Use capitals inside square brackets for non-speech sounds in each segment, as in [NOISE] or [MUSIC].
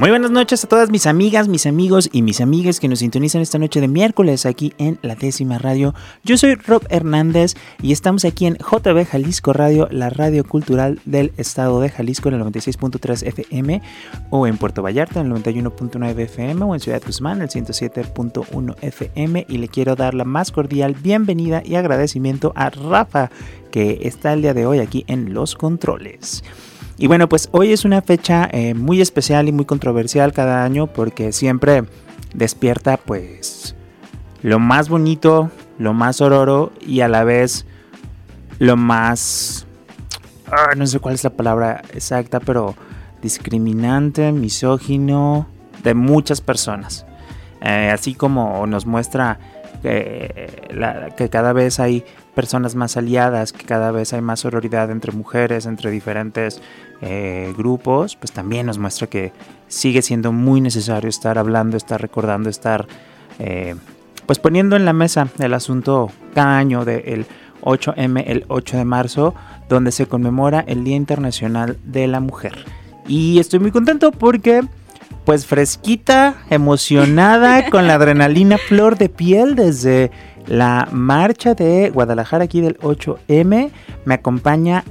Muy buenas noches a todas mis amigas, mis amigos y mis amigas que nos sintonizan esta noche de miércoles aquí en la décima radio. Yo soy Rob Hernández y estamos aquí en JB Jalisco Radio, la radio cultural del estado de Jalisco en el 96.3 FM o en Puerto Vallarta en el 91.9 FM o en Ciudad Guzmán el 107.1 FM y le quiero dar la más cordial bienvenida y agradecimiento a Rafa que está el día de hoy aquí en Los Controles. Y bueno, pues hoy es una fecha eh, muy especial y muy controversial cada año porque siempre despierta pues lo más bonito, lo más ororo y a la vez lo más... Ah, no sé cuál es la palabra exacta, pero discriminante, misógino de muchas personas. Eh, así como nos muestra que cada vez hay personas más aliadas, que cada vez hay más sororidad entre mujeres, entre diferentes eh, grupos, pues también nos muestra que sigue siendo muy necesario estar hablando, estar recordando, estar eh, pues poniendo en la mesa el asunto cada año del 8M, el 8 de marzo, donde se conmemora el Día Internacional de la Mujer. Y estoy muy contento porque pues fresquita, emocionada, [LAUGHS] con la adrenalina flor de piel desde la marcha de Guadalajara aquí del 8M. Me acompaña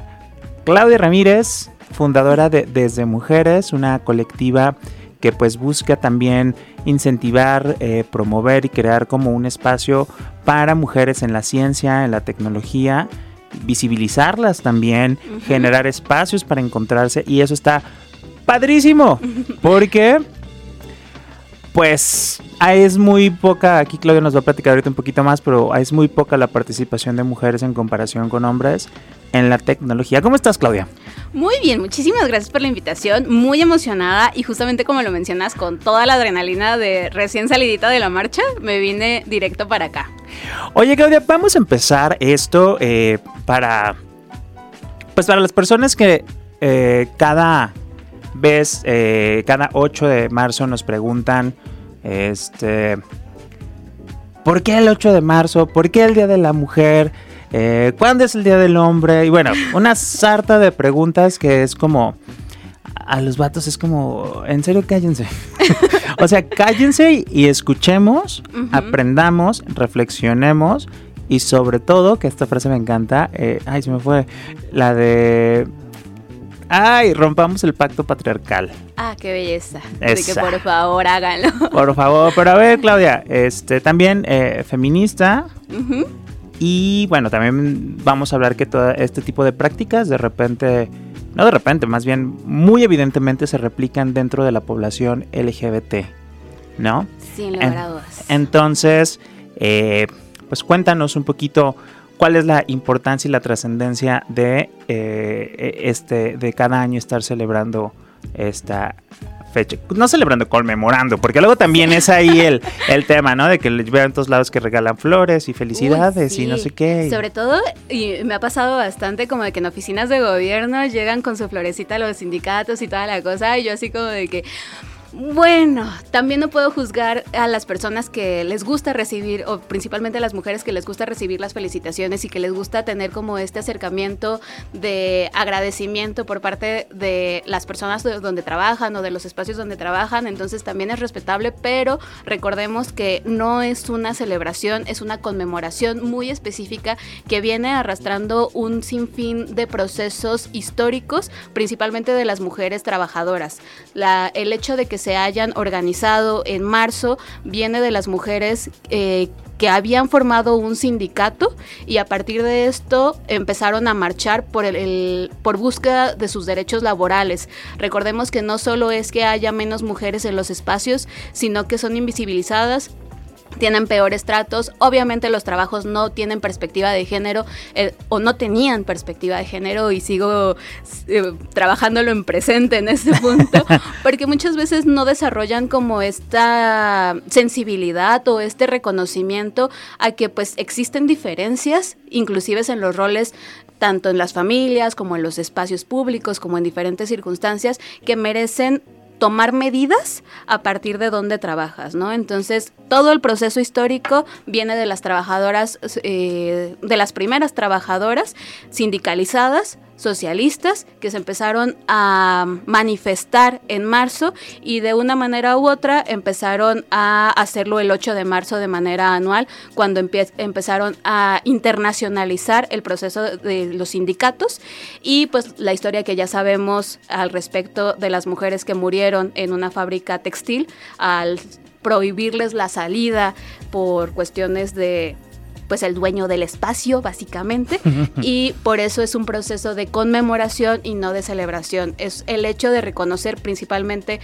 Claudia Ramírez, fundadora de Desde Mujeres, una colectiva que pues busca también incentivar, eh, promover y crear como un espacio para mujeres en la ciencia, en la tecnología, visibilizarlas también, generar espacios para encontrarse y eso está padrísimo, porque pues es muy poca, aquí Claudia nos va a platicar ahorita un poquito más, pero es muy poca la participación de mujeres en comparación con hombres en la tecnología. ¿Cómo estás, Claudia? Muy bien, muchísimas gracias por la invitación, muy emocionada y justamente como lo mencionas, con toda la adrenalina de recién salidita de la marcha, me vine directo para acá. Oye, Claudia, vamos a empezar esto eh, para, pues para las personas que eh, cada vez, eh, cada 8 de marzo nos preguntan, este, ¿por qué el 8 de marzo? ¿Por qué el Día de la Mujer? Eh, ¿Cuándo es el Día del Hombre? Y bueno, [LAUGHS] una sarta de preguntas que es como... A los vatos es como, en serio, cállense. [LAUGHS] [LAUGHS] o sea, cállense y escuchemos, aprendamos, reflexionemos y sobre todo, que esta frase me encanta, eh, ay, se me fue, la de Ay, rompamos el pacto patriarcal. Ah, qué belleza. Así que por favor háganlo. Por favor, pero a ver, [LAUGHS] Claudia, este también eh, feminista. Y bueno, también vamos a hablar que todo este tipo de prácticas de repente, no de repente, más bien muy evidentemente se replican dentro de la población LGBT, ¿no? Sin lugar a dudas. Entonces, eh, pues cuéntanos un poquito cuál es la importancia y la trascendencia de eh, este de cada año estar celebrando esta fecha. No celebrando, conmemorando, porque luego también es ahí el, [LAUGHS] el tema, ¿no? De que veo en todos lados que regalan flores y felicidades y no sé qué. Sobre todo, y me ha pasado bastante como de que en oficinas de gobierno llegan con su florecita los sindicatos y toda la cosa, y yo así como de que, bueno, también no puedo juzgar a las personas que les gusta recibir, o principalmente a las mujeres que les gusta recibir las felicitaciones y que les gusta tener como este acercamiento de agradecimiento por parte de las personas donde trabajan o de los espacios donde trabajan. Entonces también es respetable, pero recordemos que no es una celebración, es una conmemoración muy específica que viene arrastrando un sinfín de procesos históricos, principalmente de las mujeres trabajadoras. El hecho de que se hayan organizado en marzo viene de las mujeres eh, que habían formado un sindicato y a partir de esto empezaron a marchar por, el, por búsqueda de sus derechos laborales. Recordemos que no solo es que haya menos mujeres en los espacios, sino que son invisibilizadas tienen peores tratos. Obviamente los trabajos no tienen perspectiva de género eh, o no tenían perspectiva de género y sigo eh, trabajándolo en presente en este [LAUGHS] punto, porque muchas veces no desarrollan como esta sensibilidad o este reconocimiento a que pues existen diferencias, inclusive en los roles tanto en las familias como en los espacios públicos, como en diferentes circunstancias, que merecen tomar medidas a partir de dónde trabajas, ¿no? Entonces, todo el proceso histórico viene de las trabajadoras, eh, de las primeras trabajadoras sindicalizadas, socialistas que se empezaron a manifestar en marzo y de una manera u otra empezaron a hacerlo el 8 de marzo de manera anual cuando empezaron a internacionalizar el proceso de los sindicatos. Y pues la historia que ya sabemos al respecto de las mujeres que murieron en una fábrica textil al prohibirles la salida por cuestiones de pues el dueño del espacio, básicamente, [LAUGHS] y por eso es un proceso de conmemoración y no de celebración. Es el hecho de reconocer principalmente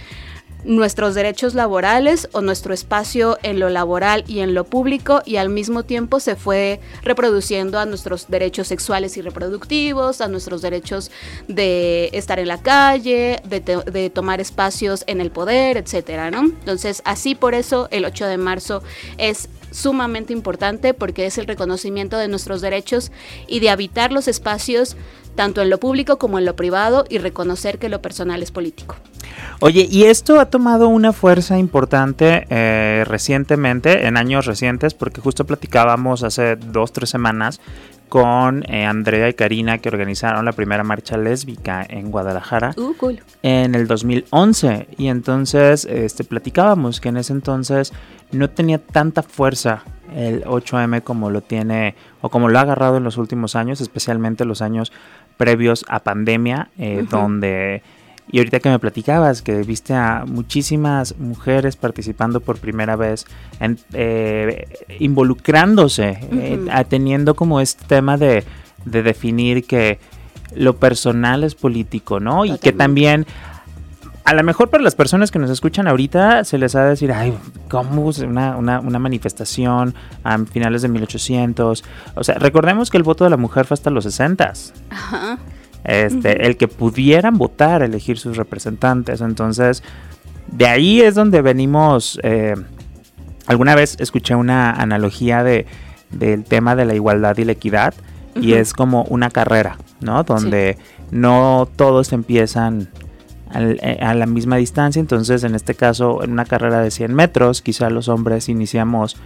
nuestros derechos laborales o nuestro espacio en lo laboral y en lo público y al mismo tiempo se fue reproduciendo a nuestros derechos sexuales y reproductivos, a nuestros derechos de estar en la calle, de, de tomar espacios en el poder, etcétera, ¿no? Entonces, así por eso el 8 de marzo es sumamente importante porque es el reconocimiento de nuestros derechos y de habitar los espacios tanto en lo público como en lo privado y reconocer que lo personal es político. Oye, y esto ha tomado una fuerza importante eh, recientemente, en años recientes, porque justo platicábamos hace dos, tres semanas con eh, Andrea y Karina que organizaron la primera marcha lésbica en Guadalajara uh, cool. en el 2011 y entonces este platicábamos que en ese entonces no tenía tanta fuerza el 8M como lo tiene o como lo ha agarrado en los últimos años, especialmente los años previos a pandemia, eh, donde y ahorita que me platicabas que viste a muchísimas mujeres participando por primera vez, en, eh, involucrándose, eh, teniendo como este tema de, de, definir que lo personal es político, ¿no? Y que también, a lo mejor para las personas que nos escuchan ahorita, se les ha de decir, ay, ¿cómo una, una, una manifestación a finales de 1800? O sea, recordemos que el voto de la mujer fue hasta los 60. Ajá este, el que pudieran votar, elegir sus representantes. Entonces, de ahí es donde venimos. Eh, alguna vez escuché una analogía de, del tema de la igualdad y la equidad, y es como una carrera, ¿no? Donde no todos empiezan eh, a la misma distancia, entonces en este caso en una carrera de 100 metros, quizá los hombres iniciamos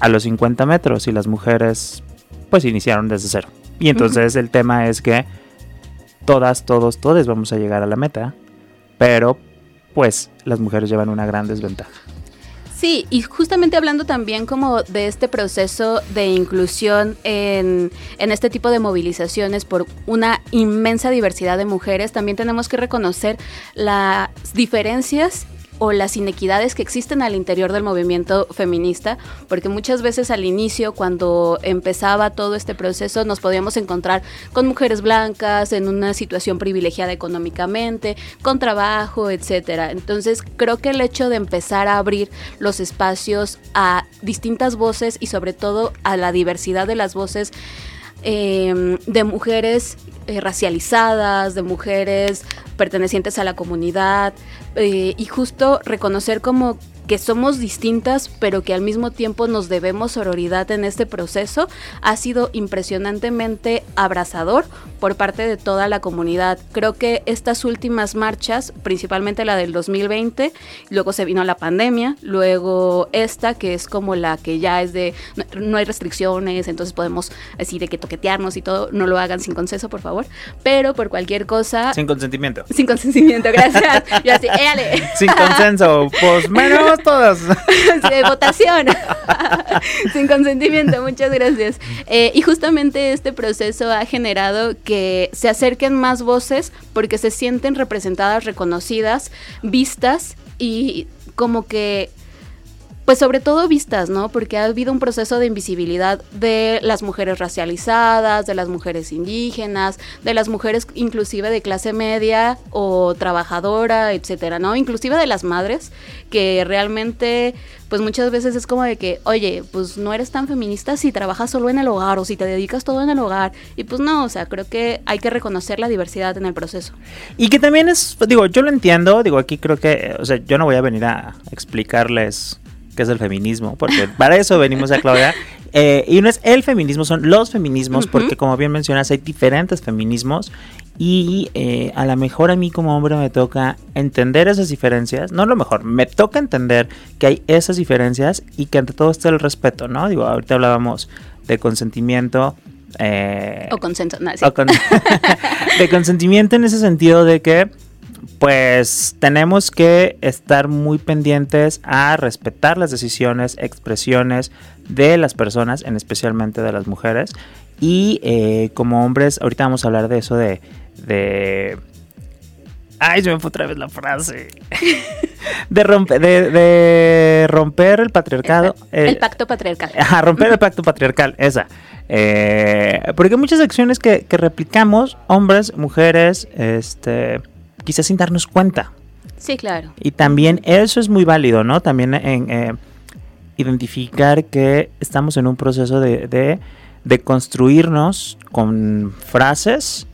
a los 50 metros y las mujeres pues iniciaron desde cero. Y entonces el tema es que todas, todos, todos vamos a llegar a la meta, pero pues las mujeres llevan una gran desventaja. Sí, y justamente hablando también como de este proceso de inclusión en, en, este tipo de movilizaciones por una inmensa diversidad de mujeres, también tenemos que reconocer las diferencias o las inequidades que existen al interior del movimiento feminista, porque muchas veces al inicio, cuando empezaba todo este proceso, nos podíamos encontrar con mujeres blancas en una situación privilegiada económicamente, con trabajo, etcétera. Entonces, creo que el hecho de empezar a abrir los espacios a distintas voces y sobre todo a la diversidad de las voces eh, de mujeres eh, racializadas, de mujeres pertenecientes a la comunidad eh, y justo reconocer como que somos distintas, pero que al mismo tiempo nos debemos sororidad en este proceso, ha sido impresionantemente abrazador por parte de toda la comunidad. Creo que estas últimas marchas, principalmente la del 2020, luego se vino la pandemia, luego esta que es como la que ya es de no, hay restricciones, entonces podemos decir de que toquetearnos y todo, no lo hagan sin consenso, por favor, pero por cualquier cosa... Sin consentimiento. Sin consentimiento, gracias. Yo así, éale. [LAUGHS] Sin consenso, pues menos todas. [LAUGHS] de votación. [LAUGHS] Sin consentimiento, muchas gracias. Eh, y justamente este proceso ha generado que se acerquen más voces porque se sienten representadas, reconocidas, vistas y como que pues sobre todo vistas, ¿no? Porque ha habido un proceso de invisibilidad de las mujeres racializadas, de las mujeres indígenas, de las mujeres inclusive de clase media o trabajadora, etcétera, ¿no? Inclusive de las madres que realmente pues muchas veces es como de que, oye, pues no eres tan feminista si trabajas solo en el hogar o si te dedicas todo en el hogar. Y pues no, o sea, creo que hay que reconocer la diversidad en el proceso. Y que también es, digo, yo lo entiendo, digo, aquí creo que, o sea, yo no voy a venir a explicarles qué es el feminismo, porque para eso venimos a Claudia. Eh, y no es el feminismo, son los feminismos, porque como bien mencionas, hay diferentes feminismos. Y eh, a lo mejor a mí como hombre me toca entender esas diferencias. No lo mejor, me toca entender que hay esas diferencias y que ante todo está el respeto, ¿no? Digo, ahorita hablábamos de consentimiento. Eh, o consenso, no, [LAUGHS] de consentimiento en ese sentido de que pues tenemos que estar muy pendientes a respetar las decisiones, expresiones de las personas, en especialmente de las mujeres. Y eh, como hombres, ahorita vamos a hablar de eso de, de Ay, se me fue otra vez la frase. [LAUGHS] de, romper, de, romper el patriarcado. El, pacto patriarcal. [LAUGHS] Ajá, romper el pacto patriarcal, esa. Eh, porque hay muchas acciones que, que replicamos, hombres, mujeres, este quizás sin darnos cuenta. Sí, claro. Y también eso es muy válido, ¿no? También en eh, identificar que estamos en un proceso de, de, construirnos con frases,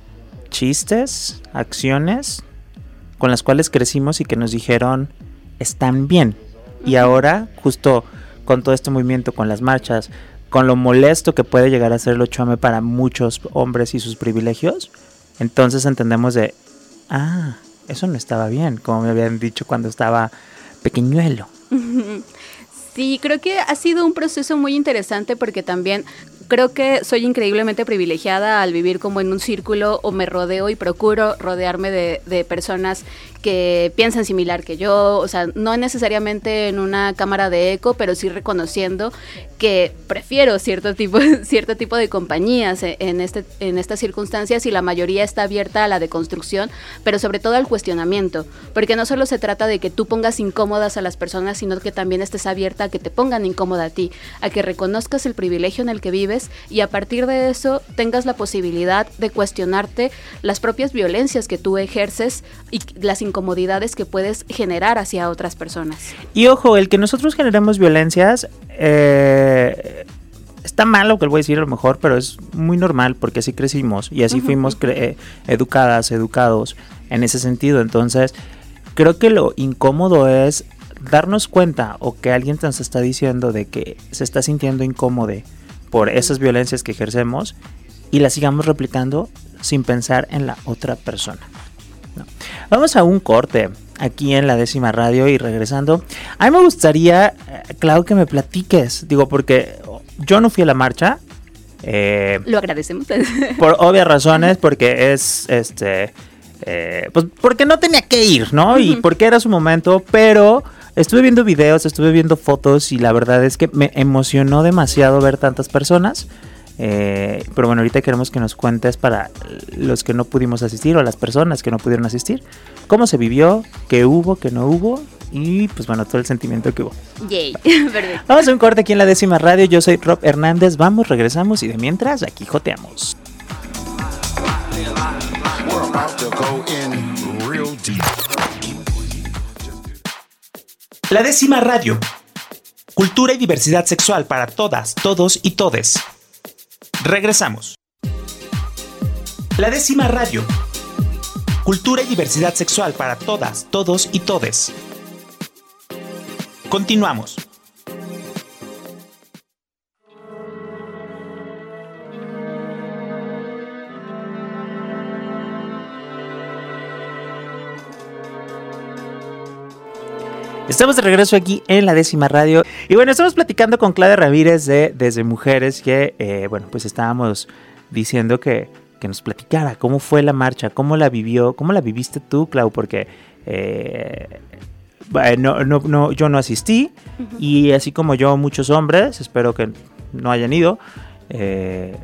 chistes, acciones con las cuales crecimos y que nos dijeron están bien. Y ahora, justo con todo este movimiento, con las marchas, con lo molesto que puede llegar a ser el 8 para muchos hombres y sus privilegios, entonces entendemos de, ah, eso no estaba bien, como me habían dicho cuando estaba pequeñuelo. [LAUGHS] Sí, creo que ha sido un proceso muy interesante porque también creo que soy increíblemente privilegiada al vivir como en un círculo o me rodeo y procuro rodearme de, de personas que piensan similar que yo, o sea, no necesariamente en una cámara de eco, pero sí reconociendo que prefiero cierto tipo, [LAUGHS] cierto tipo de compañías en, este, en estas circunstancias y la mayoría está abierta a la deconstrucción, pero sobre todo al cuestionamiento, porque no solo se trata de que tú pongas incómodas a las personas, sino que también estés abierta a que te pongan incómoda a ti, a que reconozcas el privilegio en el que vives y a partir de eso tengas la posibilidad de cuestionarte las propias violencias que tú ejerces y las incomodidades que puedes generar hacia otras personas. Y ojo, el que nosotros generemos violencias, eh, está mal lo que le voy a decir a lo mejor, pero es muy normal porque así crecimos y así fuimos eh, educadas, educados en ese sentido. Entonces, creo que lo incómodo es darnos cuenta o que alguien nos está diciendo de que se está sintiendo incómodo por esas violencias que ejercemos y las sigamos replicando sin pensar en la otra persona. Vamos a un corte aquí en la décima radio y regresando. A mí me gustaría, eh, Clau, que me platiques. Digo, porque yo no fui a la marcha. Eh, Lo agradecemos. [LAUGHS] Por obvias razones, porque es este. Eh, pues porque no tenía que ir, ¿no? Y porque era su momento, pero estuve viendo videos, estuve viendo fotos y la verdad es que me emocionó demasiado ver tantas personas. Eh, pero bueno, ahorita queremos que nos cuentes para los que no pudimos asistir o las personas que no pudieron asistir, cómo se vivió, qué hubo, qué no hubo y pues bueno, todo el sentimiento que hubo. Yay, [LAUGHS] [LAUGHS] Vamos a un corte aquí en la décima radio. Yo soy Rob Hernández. Vamos, regresamos y de mientras aquí joteamos. La décima radio. Cultura y diversidad sexual para todas, todos y todes. Regresamos. La décima radio. Cultura y diversidad sexual para todas, todos y todes. Continuamos. Estamos de regreso aquí en la décima radio. Y bueno, estamos platicando con Claudia Ramírez de Desde Mujeres, que, eh, bueno, pues estábamos diciendo que, que, nos platicara cómo fue la marcha, cómo la vivió, cómo la viviste tú, Clau, porque eh, no, no, no, yo no asistí y así como yo, muchos hombres, espero que no hayan ido. Eh,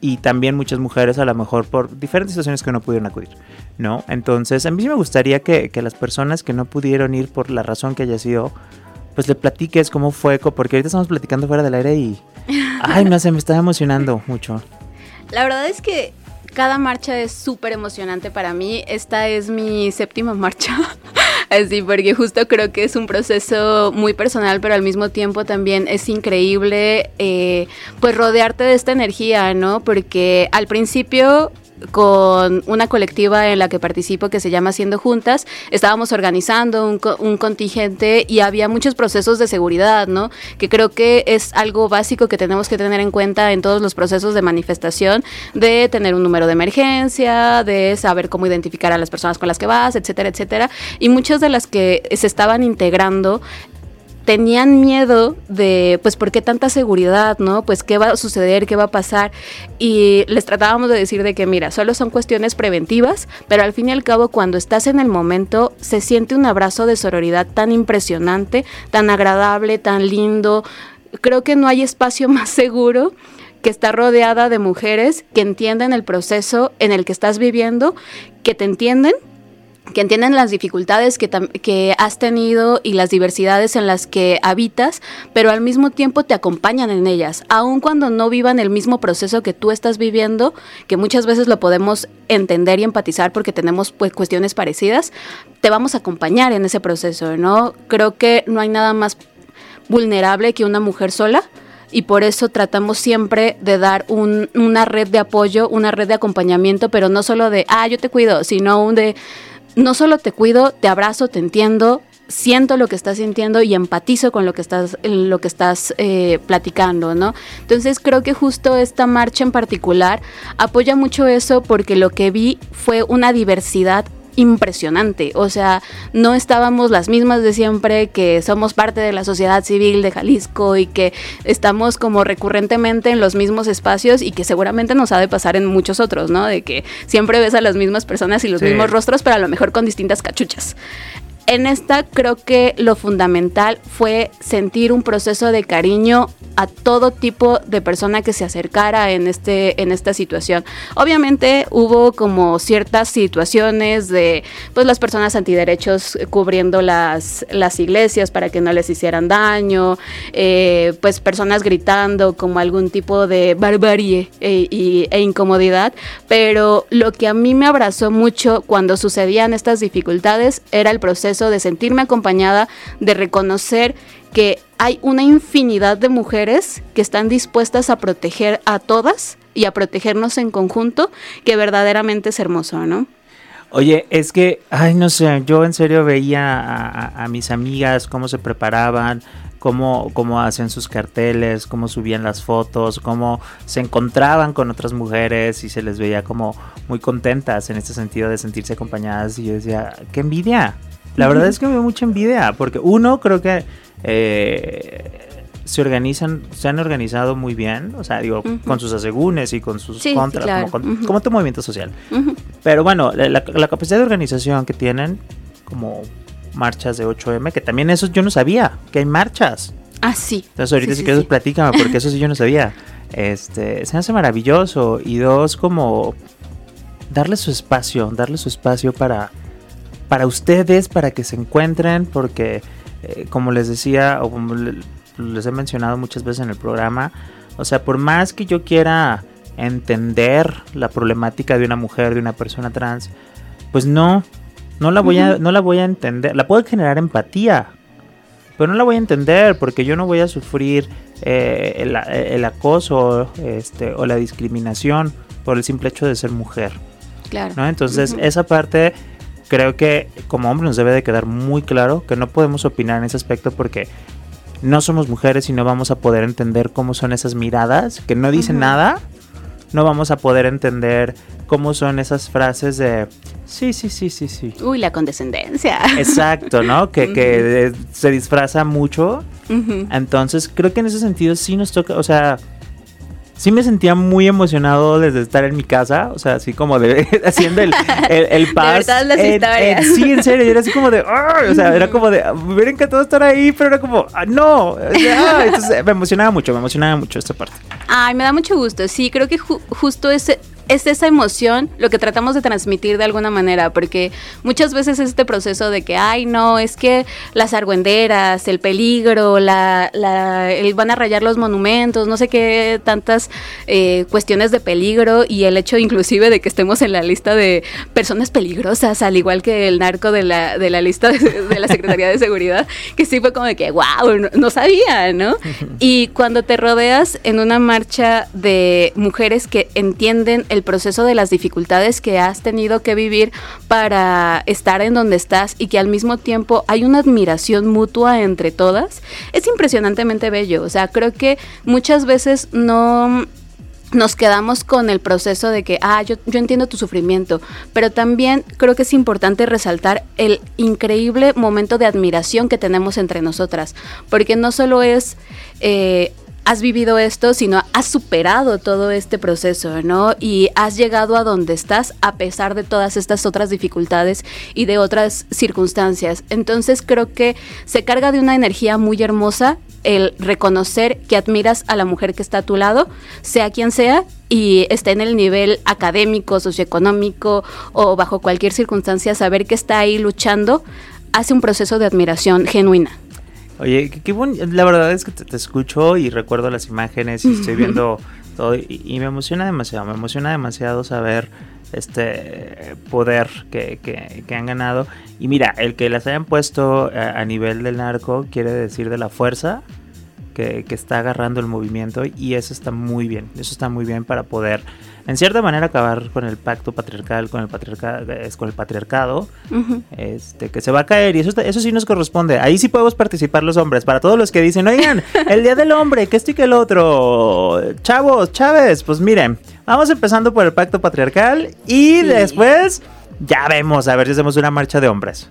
y también muchas mujeres a lo mejor por diferentes situaciones que no pudieron acudir, ¿no? Entonces a mí sí me gustaría que, las personas que no pudieron ir por la razón que haya sido, pues le platiques cómo fue, porque ahorita estamos platicando fuera del aire y, [LAUGHS] ay, no sé, me está emocionando mucho. La verdad es que cada marcha es súper emocionante para mí. Esta es mi séptima marcha. [LAUGHS] Así, porque justo creo que es un proceso muy personal, pero al mismo tiempo también es increíble, eh, pues rodearte de esta energía, ¿no? Porque al principio con una colectiva en la que participo que se llama Haciendo Juntas, estábamos organizando un, un, contingente y había muchos procesos de seguridad, ¿no? Que creo que es algo básico que tenemos que tener en cuenta en todos los procesos de manifestación, de tener un número de emergencia, de saber cómo identificar a las personas con las que vas, etcétera, etcétera. Y muchas de las que se estaban integrando tenían miedo de, pues, ¿por qué tanta seguridad, no? Pues, ¿qué va a suceder? ¿Qué va a pasar? Y les tratábamos de decir de que, mira, solo son cuestiones preventivas, pero al fin y al cabo, cuando estás en el momento, se siente un abrazo de sororidad tan impresionante, tan agradable, tan lindo. Creo que no hay espacio [LAUGHS] más seguro que estar rodeada de mujeres que entienden el proceso en el que estás viviendo, que te entienden que entienden las dificultades que, que, has tenido y las diversidades en las que habitas, pero al mismo tiempo te acompañan en ellas, aun cuando no vivan el mismo proceso que tú estás viviendo, que muchas veces lo podemos entender y empatizar porque tenemos pues, cuestiones parecidas, te vamos a acompañar en ese proceso, ¿no? Creo que no hay nada más vulnerable que una mujer sola y por eso tratamos siempre de dar un, una red de apoyo, una red de acompañamiento, pero no solo de, ah, yo te cuido, sino de no solo te cuido, te abrazo, te entiendo, siento lo que estás sintiendo y empatizo con lo que estás, lo que estás eh, platicando, ¿no? Entonces creo que justo esta marcha en particular apoya mucho eso porque lo que vi fue una diversidad impresionante. O sea, no estábamos las mismas de siempre, que somos parte de la sociedad civil de Jalisco y que estamos como recurrentemente en los mismos espacios y que seguramente nos ha de pasar en muchos otros, ¿no? De que siempre ves a las mismas personas y los mismos rostros, pero a lo mejor con distintas cachuchas. En esta creo que lo fundamental fue sentir un proceso de cariño a todo tipo de persona que se acercara en, este, en esta situación. Obviamente hubo como ciertas situaciones de pues las personas antiderechos cubriendo las, las iglesias para que no les hicieran daño, eh, pues personas gritando como algún tipo de barbarie e, e incomodidad, pero lo que a mí me abrazó mucho cuando sucedían estas dificultades era el proceso de sentirme acompañada, de reconocer que hay una infinidad de mujeres que están dispuestas a proteger a todas y a protegernos en conjunto, que verdaderamente es hermoso, ¿no? Oye, es que, ay, no sé, yo en serio veía a, mis amigas cómo se preparaban, cómo, cómo hacían sus carteles, cómo subían las fotos, cómo se encontraban con otras mujeres y se les veía como muy contentas en este sentido de sentirse acompañadas. Y yo decía, qué envidia, la verdad es [LAUGHS] que me dio mucha envidia, porque uno creo que eh, se organizan, se han organizado muy bien, o sea, digo, con sus asegúnes y con sus contras, como, todo movimiento social. Pero bueno, la, capacidad de organización que tienen, como marchas de 8M, que también eso yo no sabía, que hay marchas. Ah, sí. Entonces ahorita si quieres platícame, porque [LAUGHS] eso sí yo no sabía. Este, se hace maravilloso. Y dos, como darle su espacio, darle su espacio para para ustedes, para que se encuentren, porque eh, como les decía, o como les he mencionado muchas veces en el programa, o sea, por más que yo quiera entender la problemática de una mujer, de una persona trans, pues no, no la voy a, no la voy a entender. La puedo generar empatía, pero no la voy a entender porque yo no voy a sufrir eh, el, acoso este, o la discriminación por el simple hecho de ser mujer. Claro. ¿no? Entonces, esa parte creo que como hombre nos debe de quedar muy claro que no podemos opinar en ese aspecto porque no somos mujeres y no vamos a poder entender cómo son esas miradas que no dicen nada. No vamos a poder entender cómo son esas frases de sí, sí, sí, sí, sí. Uy, la condescendencia. Exacto, ¿no? Que, que se disfraza mucho. Entonces, creo que en ese sentido sí nos toca, o sea, sí me sentía muy emocionado desde estar en mi casa, o sea, así como de [LAUGHS] haciendo el, el, el [LAUGHS] las historias. sí, en serio, era así como de, o sea, era [LAUGHS] como de, me hubiera encantado estar ahí, pero era como, ah, no, entonces me emocionaba mucho, me emocionaba mucho esta parte. Ay, me da mucho gusto, sí, creo que justo ese es esa emoción lo que tratamos de transmitir de alguna manera, porque muchas veces es este proceso de que, ay, no, es que las argüenderas, el peligro, la, la el van a rayar los monumentos, no sé qué, tantas eh, cuestiones de peligro y el hecho inclusive de que estemos en la lista de personas peligrosas, al igual que el narco de la, de la lista de, la Secretaría de Seguridad, que sí fue como de que, wow, no, no sabía, ¿no? Y cuando te rodeas en una marcha de mujeres que entienden el proceso de las dificultades que has tenido que vivir para estar en donde estás y que al mismo tiempo hay una admiración mutua entre todas, es impresionantemente bello. O sea, creo que muchas veces no nos quedamos con el proceso de que, ah, yo, yo, entiendo tu sufrimiento, pero también creo que es importante resaltar el increíble momento de admiración que tenemos entre nosotras, porque no solo es eh, has vivido esto, sino has superado todo este proceso, ¿no? Y has llegado a donde estás a pesar de todas estas otras dificultades y de otras circunstancias. Entonces creo que se carga de una energía muy hermosa el reconocer que admiras a la mujer que está a tu lado, sea quien sea, y esté en el nivel académico, socioeconómico o bajo cualquier circunstancia, saber que está ahí luchando, hace un proceso de admiración genuina. Oye, qué, la verdad es que te, escucho y recuerdo las imágenes y [LAUGHS] estoy viendo todo y, me emociona demasiado, me emociona demasiado saber este poder que, que, han ganado. Y mira, el que las hayan puesto a, nivel del narco quiere decir de la fuerza que, que, está agarrando el movimiento y eso está muy bien, eso está muy bien para poder en cierta manera acabar con el pacto patriarcal, con el patriarcado, con el patriarcado, este, que se va a caer y eso, eso sí nos corresponde. Ahí sí podemos participar los hombres. Para todos los que dicen, oigan, [LAUGHS] el día del hombre, que esto y que el otro, chavos, Chávez, pues miren, vamos empezando por el pacto patriarcal y después ya vemos a ver si hacemos una marcha de hombres.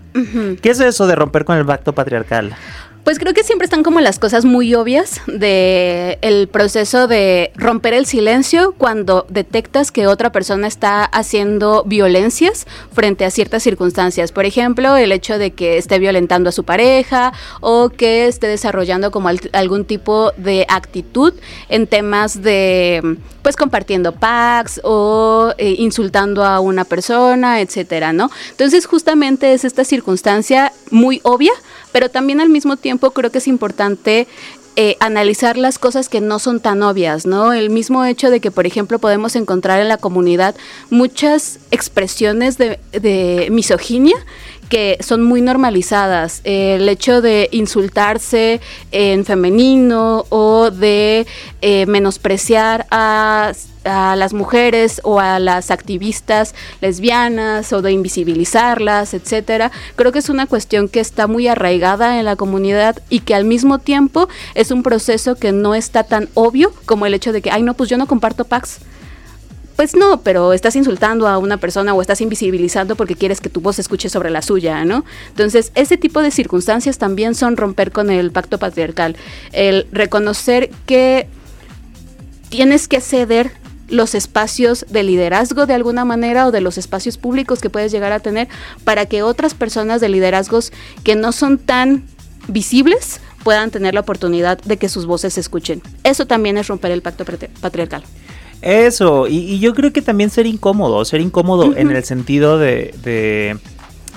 ¿Qué es eso de romper con el pacto patriarcal? Pues creo que siempre están como las cosas muy obvias de el proceso de romper el silencio cuando detectas que otra persona está haciendo violencias frente a ciertas circunstancias. Por ejemplo, el hecho de que esté violentando a su pareja o que esté desarrollando como algún tipo de actitud en temas de pues compartiendo packs o eh, insultando a una persona, etcétera, ¿no? Entonces, justamente es esta circunstancia muy obvia pero también al mismo tiempo creo que es importante eh, analizar las cosas que no son tan obvias, ¿no? El mismo hecho de que, por ejemplo, podemos encontrar en la comunidad muchas expresiones de, de misoginia que son muy normalizadas. el hecho de insultarse en femenino o de eh, menospreciar a, a, las mujeres o a las activistas lesbianas o de invisibilizarlas, etcétera. Creo que es una cuestión que está muy arraigada en la comunidad y que al mismo tiempo es un proceso que no está tan obvio como el hecho de que, ay, no, pues yo no comparto packs pues no, pero estás insultando a una persona o estás invisibilizando porque quieres que tu voz escuche sobre la suya, ¿no? Entonces, ese tipo de circunstancias también son romper con el pacto patriarcal. El reconocer que tienes que ceder los espacios de liderazgo de alguna manera o de los espacios públicos que puedes llegar a tener para que otras personas de liderazgos que no son tan visibles puedan tener la oportunidad de que sus voces se escuchen. Eso también es romper el pacto patriarcal. Eso, y, yo creo que también ser incómodo, ser incómodo en el sentido de,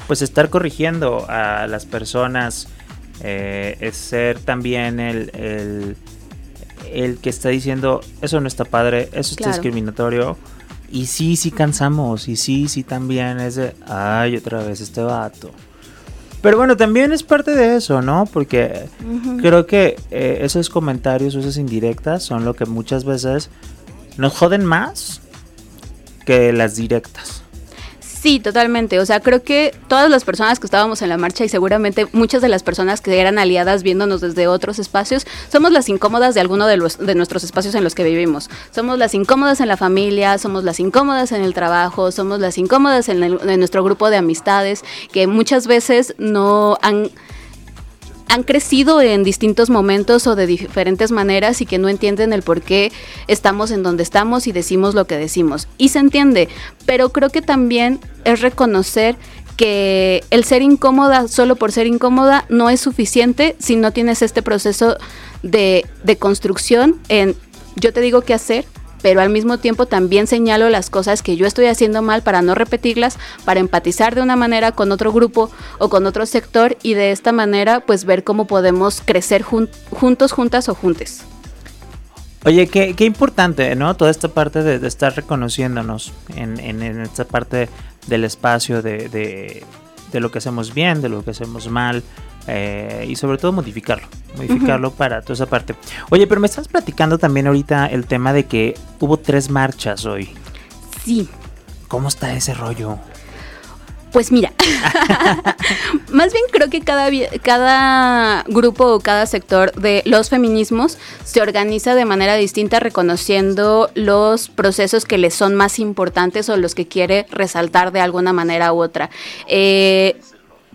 pues estar corrigiendo a las personas, eh, es ser también el, el, que está diciendo, eso no está padre, eso está discriminatorio. Y sí, sí cansamos, y sí, sí también es de, ay, otra vez este vato. Pero bueno, también es parte de eso, ¿no? Porque creo que eh, esos comentarios, esas indirectas son lo que muchas veces nos joden más que las directas. Sí, totalmente. O sea, creo que todas las personas que estábamos en la marcha y seguramente muchas de las personas que eran aliadas viéndonos desde otros espacios, somos las incómodas de alguno de, los, de nuestros espacios en los que vivimos. Somos las incómodas en la familia, somos las incómodas en el trabajo, somos las incómodas en, en nuestro grupo de amistades que muchas veces no han han crecido en distintos momentos o de diferentes maneras y que no entienden el por qué estamos en donde estamos y decimos lo que decimos. Y se entiende, pero creo que también es reconocer que el ser incómoda solo por ser incómoda no es suficiente si no tienes este proceso de, de construcción en yo te digo qué hacer, pero al mismo tiempo también señalo las cosas que yo estoy haciendo mal para no repetirlas, para empatizar de una manera con otro grupo o con otro sector y de esta manera pues ver cómo podemos crecer juntos, juntas o juntes. Oye, qué, qué, importante, ¿no? Toda esta parte de, estar reconociéndonos en, en, esta parte del espacio, de, de, de, lo que hacemos bien, de lo que hacemos mal, eh, y sobre todo modificarlo, modificarlo para toda esa parte. Oye, pero me estás platicando también ahorita el tema de que hubo tres marchas hoy. Sí. ¿Cómo está ese rollo? Pues mira, [LAUGHS] más bien creo que cada, cada grupo o cada sector de los feminismos se organiza de manera distinta reconociendo los procesos que les son más importantes o los que quiere resaltar de alguna manera u otra. Eh,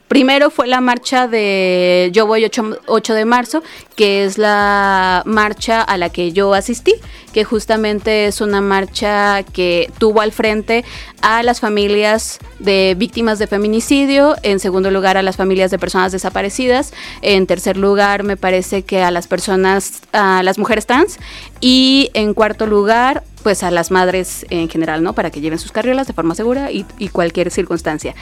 Primero fue la marcha de Yo Voy 8, de marzo, que es la marcha a la que yo asistí, que justamente es una marcha que tuvo al frente a las familias de víctimas de feminicidio, en segundo lugar a las familias de personas desaparecidas, en tercer lugar me parece que a las personas, a las mujeres trans, y en cuarto lugar pues a las madres en general, ¿no? Para que lleven sus carriolas de forma segura y, cualquier circunstancia.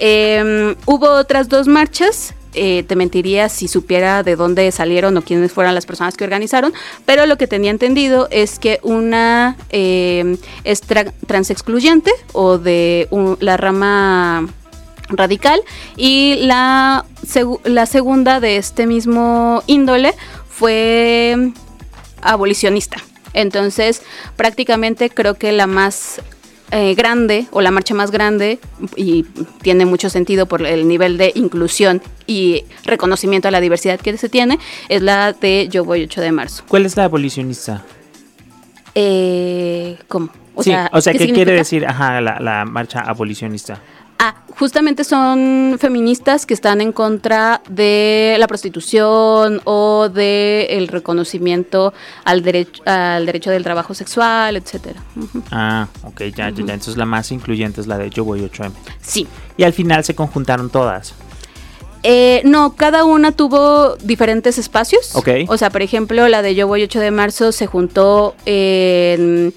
Em, hubo otras dos marchas eh, te mentiría si supiera de dónde salieron o quiénes fueron las personas que organizaron, pero lo que tenía entendido es que una em, es transexcluyente o de la rama radical y la, la segunda de este mismo índole fue abolicionista. Entonces, prácticamente creo que la más eh, grande o la marcha más grande y tiene mucho sentido por el nivel de inclusión y reconocimiento a la diversidad que se tiene es la de Yo Voy 8 de marzo. ¿Cuál es la abolicionista? Eh, ¿Cómo? O sea, o sea ¿qué, quiere decir ajá, la, la marcha abolicionista? Ah, justamente son feministas que están en contra de la prostitución o del el reconocimiento al derecho al derecho del trabajo sexual, etcétera. Ah, ok, ya, ya, ya. Entonces la más incluyente es la de Yo Voy 8M. Sí. Y al final se conjuntaron todas. Eh, no, cada una tuvo diferentes espacios. Ok. O sea, por ejemplo, la de Yo Voy 8 de marzo se juntó en eh,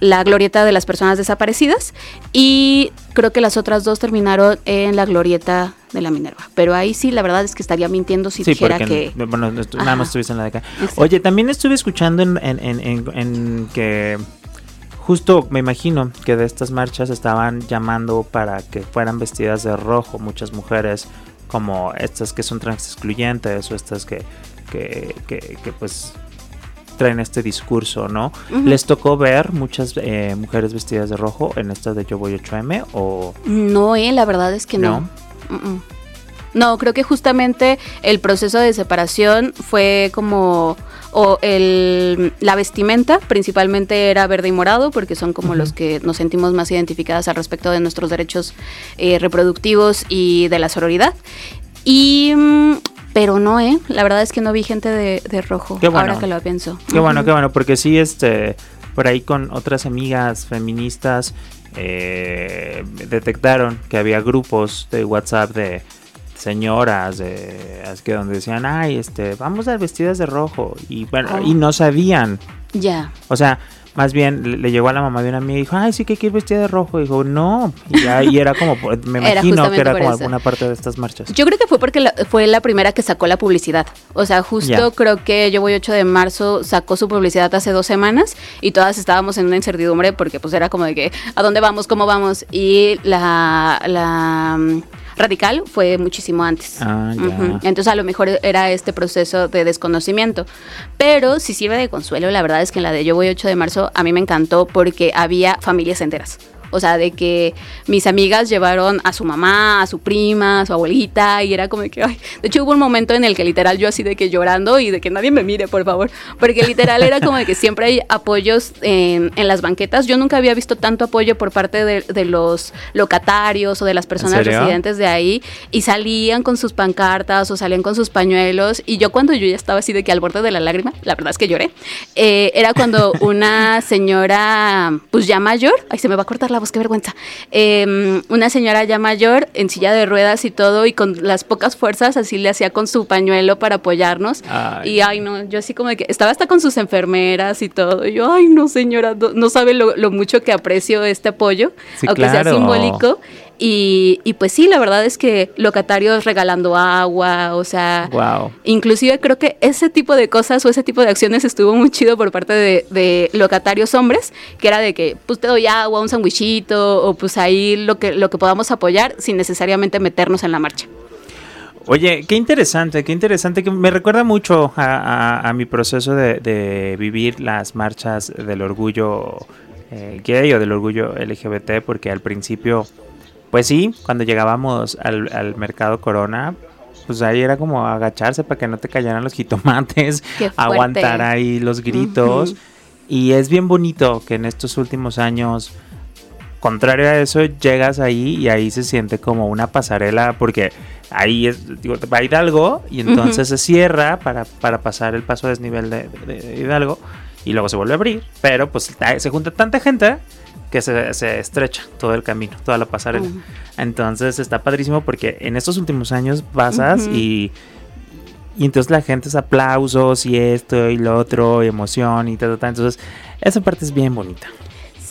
la glorieta de las personas desaparecidas y creo que las otras dos terminaron en la glorieta de la Minerva. Pero ahí sí, la verdad es que estaría mintiendo si dijera que... Bueno, nada más estuviste en la de acá. Oye, también estuve escuchando en, que justo me imagino que de estas marchas estaban llamando para que fueran vestidas de rojo muchas mujeres como estas que son trans excluyentes o estas que, que, que, que pues traen este discurso, ¿no? ¿Les tocó ver muchas eh, mujeres vestidas de rojo en esta de Yo Voy 8M o...? No, eh, la verdad es que no. ¿No? creo que justamente el proceso de separación fue como o el, la vestimenta principalmente era verde y morado porque son como los que nos sentimos más identificadas al respecto de nuestros derechos eh, reproductivos y de la sororidad y mm, pero no, ¿eh? La verdad es que no vi gente de, rojo, ahora que lo pienso. Qué bueno, qué bueno, porque sí, este, por ahí con otras amigas feministas eh, detectaron que había grupos de WhatsApp de señoras de, que donde decían, ay, este, vamos a vestidas de rojo y bueno, y oh. no sabían. Ya. O sea, más bien le, llegó a la mamá de una amiga y dijo, ay, sí que quiero vestir de rojo. Y dijo, no. Y, era como, me [LAUGHS] imagino que era como alguna parte de estas marchas. Yo creo que fue porque fue la primera que sacó la publicidad. O sea, justo creo que yo voy 8 de marzo, sacó su publicidad hace dos semanas y todas estábamos en una incertidumbre porque pues era como de que, ¿a dónde vamos? ¿Cómo vamos? Y la... la Radical fue muchísimo antes. Ah, Entonces a lo mejor era este proceso de desconocimiento. Pero si sirve de consuelo, la verdad es que en la de Yo voy 8 de marzo a mí me encantó porque había familias enteras. O sea, de que mis amigas llevaron a su mamá, a su prima, a su abuelita, y era como que, ay, de hecho hubo un momento en el que literal yo así de que llorando y de que nadie me mire, por favor, porque literal era como de que siempre hay apoyos en, las banquetas. Yo nunca había visto tanto apoyo por parte de, los locatarios o de las personas residentes de ahí, y salían con sus pancartas o salían con sus pañuelos, y yo cuando yo ya estaba así de que al borde de la lágrima, la verdad es que lloré, eh, era cuando una señora, pues ya mayor, ay, se me va a cortar la chavos, qué vergüenza. Em, una señora ya mayor, en silla de ruedas y todo, y con las pocas fuerzas, así le hacía con su pañuelo para apoyarnos. Y ay, no, yo así como de que estaba hasta con sus enfermeras y todo. Y yo, ay, no, señora, no, sabe lo, mucho que aprecio este apoyo, aunque sea simbólico. Y, y, pues sí, la verdad es que locatarios regalando agua, o sea, inclusive creo que ese tipo de cosas o ese tipo de acciones estuvo muy chido por parte de, locatarios hombres, que era de que pues te doy agua, un sandwichito, o pues ahí lo que, lo que podamos apoyar sin necesariamente meternos en la marcha. Oye, qué interesante, qué interesante, que me recuerda mucho a, mi proceso de, vivir las marchas del orgullo eh, gay o del orgullo LGBT, porque al principio pues sí, cuando llegábamos al, mercado Corona, pues ahí era como agacharse para que no te cayeran los jitomates, [LAUGHS] aguantar ahí los gritos. Y es bien bonito que en estos últimos años, contrario a eso, llegas ahí y ahí se siente como una pasarela, porque ahí es, digo, va Hidalgo y entonces se cierra para, para pasar el paso a desnivel de, de Hidalgo y luego se vuelve a abrir, pero pues se junta tanta gente que se, estrecha todo el camino, toda la pasarela. Entonces está padrísimo porque en estos últimos años pasas y, y entonces la gente es aplausos y esto y lo otro, y emoción y tal, tal. Entonces esa parte es bien bonita.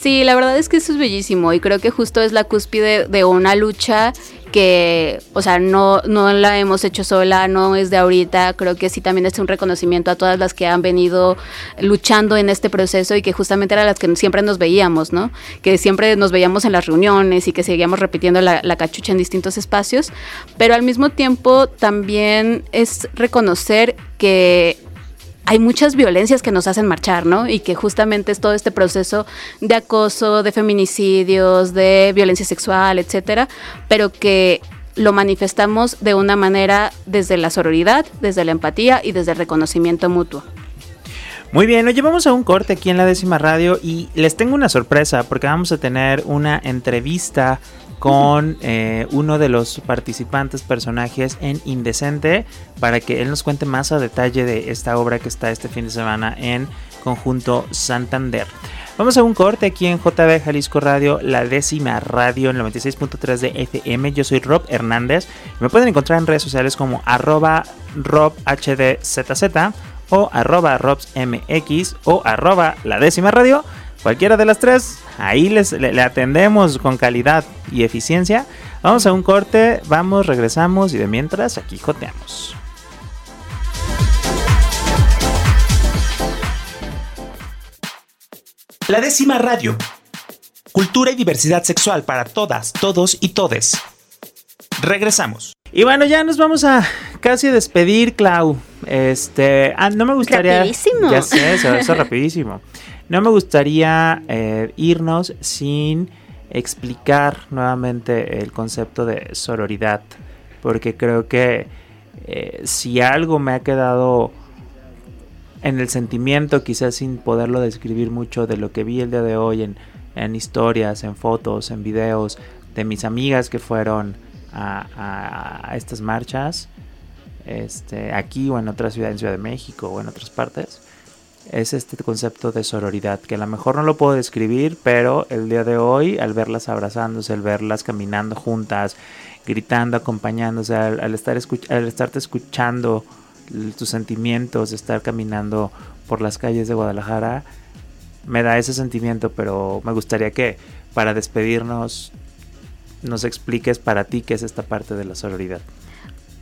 Sí, la verdad es que eso es bellísimo y creo que justo es la cúspide de una lucha que, o sea, no, no la hemos hecho sola, no es de ahorita, creo que sí también es un reconocimiento a todas las que han venido luchando en este proceso y que justamente eran las que siempre nos veíamos, ¿no? Que siempre nos veíamos en las reuniones y que seguíamos repitiendo la, la cachucha en distintos espacios, pero al mismo tiempo también es reconocer que hay muchas violencias que nos hacen marchar, ¿no? Y que justamente es todo este proceso de acoso, de feminicidios, de violencia sexual, etcétera, pero que lo manifestamos de una manera desde la sororidad, desde la empatía y desde el reconocimiento mutuo. Muy bien, nos llevamos a un corte aquí en la décima radio y les tengo una sorpresa porque vamos a tener una entrevista con eh, uno de los participantes personajes en Indecente para que él nos cuente más a detalle de esta obra que está este fin de semana en conjunto Santander. Vamos a un corte aquí en JB Jalisco Radio, la décima radio en 96.3 de FM. Yo soy Rob Hernández. Me pueden encontrar en redes sociales como arroba robhdzz o arroba robsmx o arroba la décima radio. Cualquiera de las tres, ahí les, le, atendemos con calidad y eficiencia. Vamos a un corte, vamos, regresamos y de mientras aquí joteamos. La décima radio. Cultura y diversidad sexual para todas, todos y todes. Regresamos. Y bueno, ya nos vamos a casi despedir, Clau. Este, ah, no me gustaría. Rapidísimo. Ya sé, eso, eso rapidísimo. [LAUGHS] No me gustaría eh, irnos sin explicar nuevamente el concepto de sororidad, porque creo que eh, si algo me ha quedado en el sentimiento, quizás sin poderlo describir mucho de lo que vi el día de hoy en, en historias, en fotos, en videos de mis amigas que fueron a, a estas marchas, este, aquí o en otra ciudad, en Ciudad de México o en otras partes, es este concepto de sororidad, que a lo mejor no lo puedo describir, pero el día de hoy, al verlas abrazándose, al verlas caminando juntas, gritando, acompañándose, al, estar al estarte escuchando tus sentimientos, estar caminando por las calles de Guadalajara, me da ese sentimiento, pero me gustaría que para despedirnos nos expliques para ti qué es esta parte de la sororidad.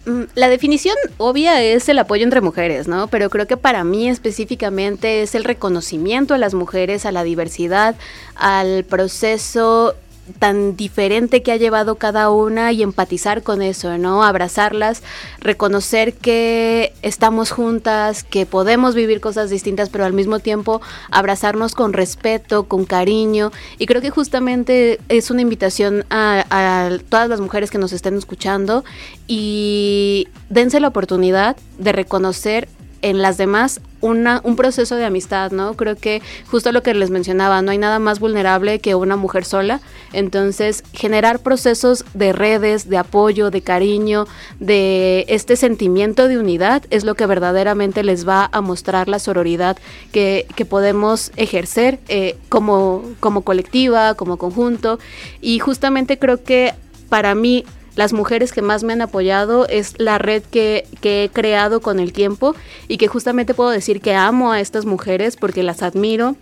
Mm, la definición obvia es el apoyo entre mujeres, ¿no? Pero creo que para mí específicamente es el reconocimiento a las mujeres, a la diversidad, al proceso tan diferente que ha llevado cada una y empatizar con eso, ¿no? Abrazarlas, reconocer que estamos juntas, que podemos vivir cosas distintas, pero al mismo tiempo abrazarnos con respeto, con cariño. Y creo que justamente es una invitación a, todas las mujeres que nos estén escuchando y dense la oportunidad de reconocer en las demás un proceso de amistad, ¿no? Creo que justo lo que les mencionaba, no hay nada más vulnerable que una mujer sola. Entonces, generar procesos de redes, de apoyo, de cariño, de este sentimiento de unidad es lo que verdaderamente les va a mostrar la sororidad que, que podemos ejercer eh, como, como colectiva, como conjunto. Y justamente creo que para mí las mujeres que más me han apoyado es la red que, he creado con el tiempo y que justamente puedo decir que amo a estas mujeres porque las admiro,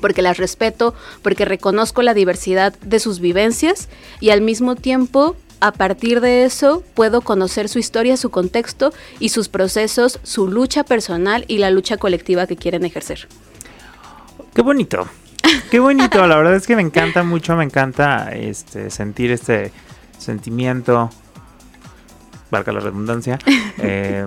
porque las respeto, porque reconozco la diversidad de sus vivencias y al mismo tiempo a partir de eso puedo conocer su historia, su contexto y sus procesos, su lucha personal y la lucha colectiva que quieren ejercer. Qué bonito. Qué bonito, la verdad es que me encanta mucho, me encanta este sentir este sentimiento, valga la redundancia. [LAUGHS] Eh,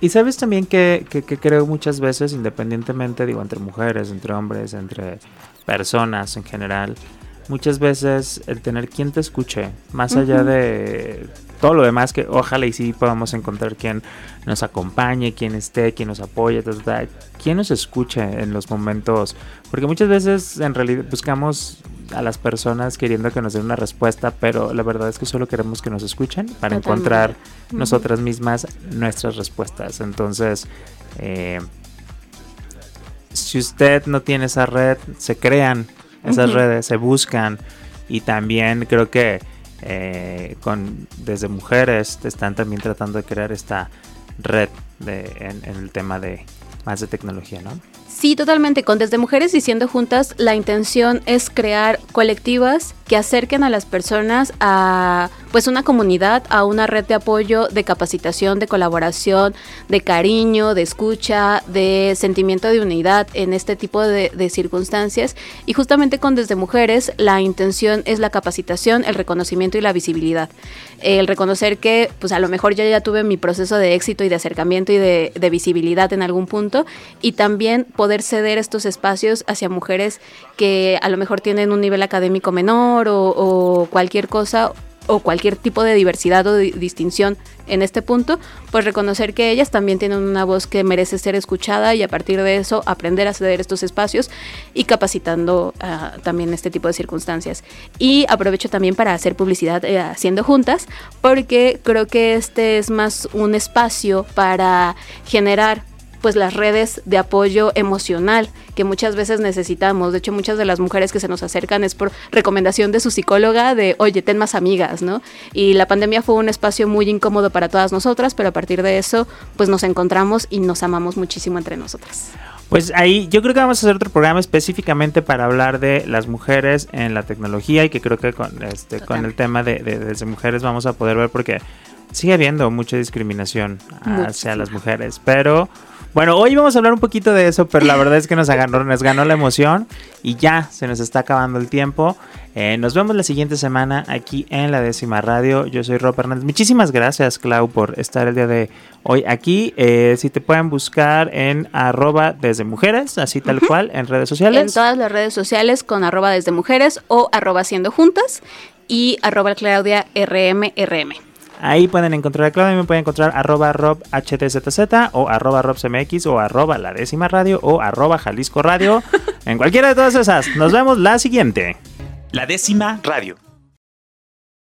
y sabes también que, creo muchas veces, independientemente, digo, entre mujeres, entre hombres, entre personas en general, muchas veces el tener quien te escuche, más allá de todo lo demás, que ojalá y sí podamos encontrar quien nos acompañe, quien esté, quien nos apoye, quien nos escuche en los momentos, porque muchas veces en realidad buscamos a las personas queriendo que nos den una respuesta, pero la verdad es que solo queremos que nos escuchen para encontrar nosotras mismas nuestras respuestas. Entonces, eh, si usted no tiene esa red, se crean esas redes, se buscan y también creo que eh, con desde mujeres están también tratando de crear esta red de, en, en el tema de más de tecnología, ¿no? Sí, totalmente. Con Desde Mujeres Diciendo Juntas, la intención es crear colectivas que acerquen a las personas a pues una comunidad, a una red de apoyo, de capacitación, de colaboración, de cariño, de escucha, de sentimiento de unidad en este tipo de, circunstancias. Y justamente con Desde Mujeres la intención es la capacitación, el reconocimiento y la visibilidad. El reconocer que pues a lo mejor yo ya tuve mi proceso de éxito y de acercamiento y de, de visibilidad en algún punto y también poder ceder estos espacios hacia mujeres que a lo mejor tienen un nivel académico menor o, cualquier cosa o cualquier tipo de diversidad o distinción en este punto, pues reconocer que ellas también tienen una voz que merece ser escuchada y a partir de eso aprender a ceder estos espacios y capacitando uh, también este tipo de circunstancias. Y aprovecho también para hacer publicidad eh, haciendo juntas, porque creo que este es más un espacio para generar pues las redes de apoyo emocional que muchas veces necesitamos. De hecho, muchas de las mujeres que se nos acercan es por recomendación de su psicóloga de, oye, ten más amigas, ¿no? Y la pandemia fue un espacio muy incómodo para todas nosotras, pero a partir de eso, pues nos encontramos y nos amamos muchísimo entre nosotras. Pues ahí yo creo que vamos a hacer otro programa específicamente para hablar de las mujeres en la tecnología y que creo que con, este, con el tema de, de, mujeres vamos a poder ver porque sigue habiendo mucha discriminación hacia las mujeres, pero bueno, hoy vamos a hablar un poquito de eso, pero la verdad es que nos ganó, nos ganó la emoción y ya se nos está acabando el tiempo. Eh, nos vemos la siguiente semana aquí en la décima radio. Yo soy Rob Hernández. Muchísimas gracias, Clau, por estar el día de hoy aquí. Eh, si te pueden buscar en arroba desde mujeres, así tal cual, en redes sociales. En todas las redes sociales con arroba desde mujeres o arroba siendo juntas y arroba Claudia RMRM. Ahí pueden encontrar a Claudia, me pueden encontrar arroba robhdzzz o arroba robcmx o arroba la décima radio o arroba Jalisco Radio. [LAUGHS] en cualquiera de todas esas. Nos vemos la siguiente. La décima radio.